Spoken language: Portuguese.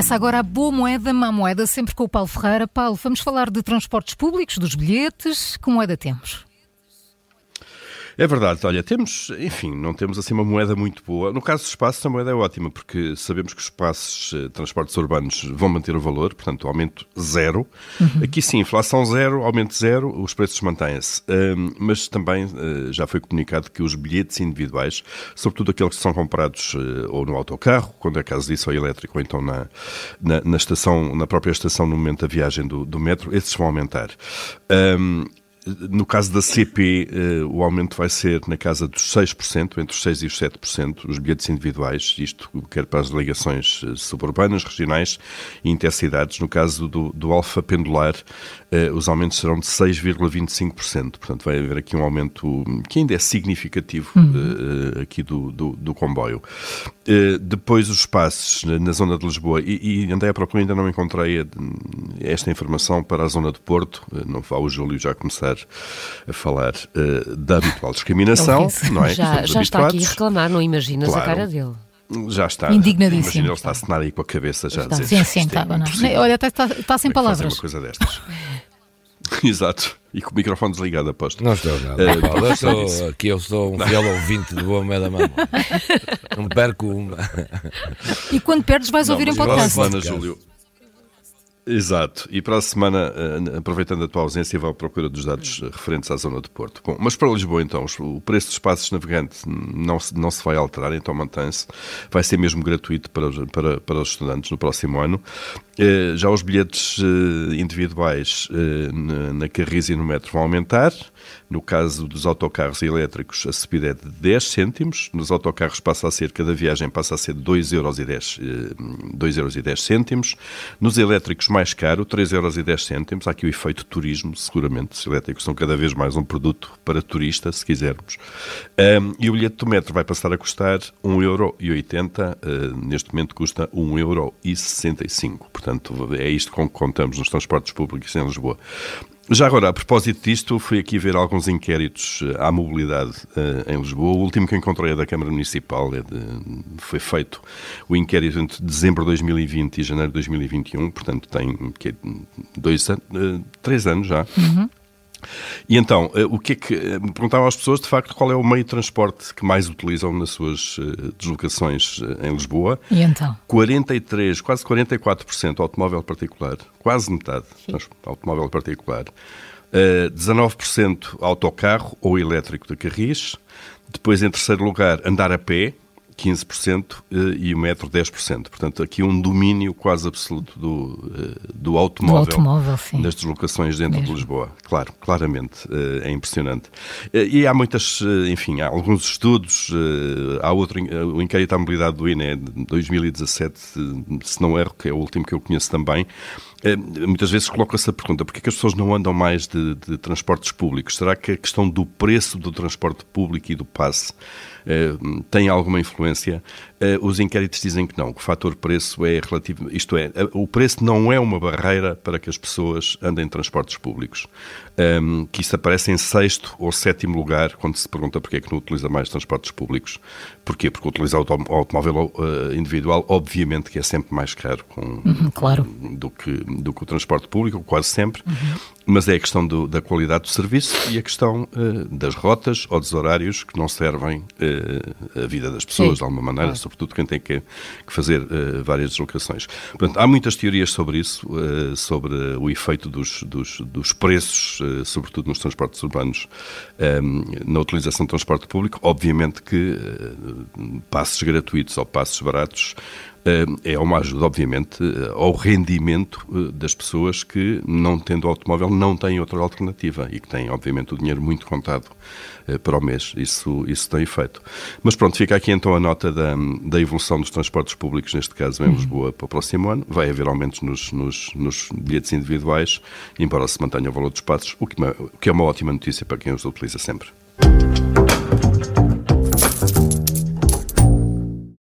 Começa agora a boa moeda, má moeda, sempre com o Paulo Ferreira. Paulo, vamos falar de transportes públicos, dos bilhetes. Que moeda temos? É verdade, olha, temos, enfim, não temos assim uma moeda muito boa. No caso dos espaços, a moeda é ótima, porque sabemos que os espaços, eh, transportes urbanos, vão manter o valor, portanto, aumento zero. Uhum. Aqui sim, inflação zero, aumento zero, os preços mantêm-se. Um, mas também uh, já foi comunicado que os bilhetes individuais, sobretudo aqueles que são comprados uh, ou no autocarro, quando é caso disso, ou elétrico, ou então na, na, na, estação, na própria estação no momento da viagem do, do metro, esses vão aumentar. Um, no caso da CP, eh, o aumento vai ser na casa dos 6%, entre os 6% e os 7%, os bilhetes individuais, isto quer para as delegações eh, suburbanas, regionais e intercidades. No caso do, do Alfa Pendular, eh, os aumentos serão de 6,25%. Portanto, vai haver aqui um aumento que ainda é significativo uhum. aqui do, do, do comboio. Depois, os passes na zona de Lisboa, e, e andei à procura, ainda não encontrei esta informação para a zona de Porto, não vá o Júlio já começar começar a falar uh, da habitual discriminação, não é? Já, já está aqui a reclamar, não imaginas claro. a cara dele. Já está. Indignadíssimo. Imagina, ele está a assinar aí com a cabeça já está. a dizer. Sim, sim, está. É Olha, está, está, está sem palavras. Uma coisa destas. Exato. E com o microfone desligado, aposto. Não estou nada. Uh, Paulo, eu sou, aqui eu sou um fiel ouvinte de Boa Meia da Mão. Não perco uma. E quando perdes vais não, ouvir em podcast. Semana, Júlio, Exato. E para a semana, eh, aproveitando a tua ausência, vou à procura dos dados referentes à zona de Porto. Bom, mas para Lisboa, então, o preço dos passos navegantes não se, não se vai alterar, então mantém-se. Vai ser mesmo gratuito para, para, para os estudantes no próximo ano. Eh, já os bilhetes eh, individuais na Carris e no metro vão aumentar. No caso dos autocarros elétricos, a subida é de 10 cêntimos. Nos autocarros passa a ser, cada viagem passa a ser 2,10 euros. 2 euros 10 cêntimos. Nos elétricos, mais caro, 3,10 euros. Há aqui o efeito turismo, seguramente. Os elétricos são cada vez mais um produto para turista, se quisermos. Um, e o bilhete do metro vai passar a custar 1,80€. Uh, neste momento custa 1,65€. Portanto, é isto com que contamos nos transportes públicos em Lisboa. Já agora, a propósito disto, fui aqui ver alguns inquéritos eh, à mobilidade uh, em Lisboa. O último que encontrei é da Câmara Municipal. É de, foi feito o inquérito entre dezembro de 2020 e janeiro de 2021, portanto tem que, dois, uh, três anos já. Uhum. E então, eh, o que é que. Eh, me perguntavam às pessoas, de facto, qual é o meio de transporte que mais utilizam nas suas eh, deslocações em Lisboa. E então? 43, quase 44% automóvel particular, quase metade automóvel particular. 19% autocarro ou elétrico de carris. Depois, em terceiro lugar, andar a pé, 15% eh, e o metro 10%. Portanto, aqui um domínio quase absoluto do, eh, do automóvel, do automóvel nas deslocações dentro Mesmo. de Lisboa. Claro, claramente, eh, é impressionante. E há muitas, enfim, há alguns estudos, há outro, o inquérito à mobilidade do INE de 2017, se não erro, que é o último que eu conheço também, muitas vezes coloca-se a pergunta porquê que as pessoas não andam mais de, de, transportes públicos? Será que a questão do preço do transporte público e do passe tem alguma influência? Os inquéritos dizem que não, que o fator preço é relativo, isto é, o preço não é uma barreira para que as pessoas andem em transportes públicos. que isso aparece em sexto ou sétimo lugar quando se pergunta porquê é que não utiliza mais transportes públicos. Porquê? Porque utilizar o automóvel individual, obviamente que é sempre mais caro com, uhum, claro. do, que, do que o transporte público, quase sempre. Uhum mas é a questão do, da qualidade do serviço e a questão uh, das rotas ou dos horários que não servem uh, a vida das pessoas Sim. de alguma maneira, ah. sobretudo quem tem que, que fazer uh, várias deslocações. Portanto, há muitas teorias sobre isso, sobre o efeito dos, dos, dos preços, sobretudo nos transportes urbanos, na utilização do transporte público. Obviamente que passos gratuitos ou passos baratos é uma ajuda, obviamente, ao rendimento eh, das pessoas que, não tendo automóvel, não têm outra alternativa e que têm, obviamente, o dinheiro muito contado eh, para o mês. Isso, isso tem efeito. Mas pronto, fica aqui então a nota da, da evolução dos transportes públicos, neste caso em uhum. Lisboa, para o próximo ano. Vai haver aumentos nos, nos, nos bilhetes individuais, embora se mantenha o valor dos passos, o que, o que é uma ótima notícia para quem os utiliza sempre.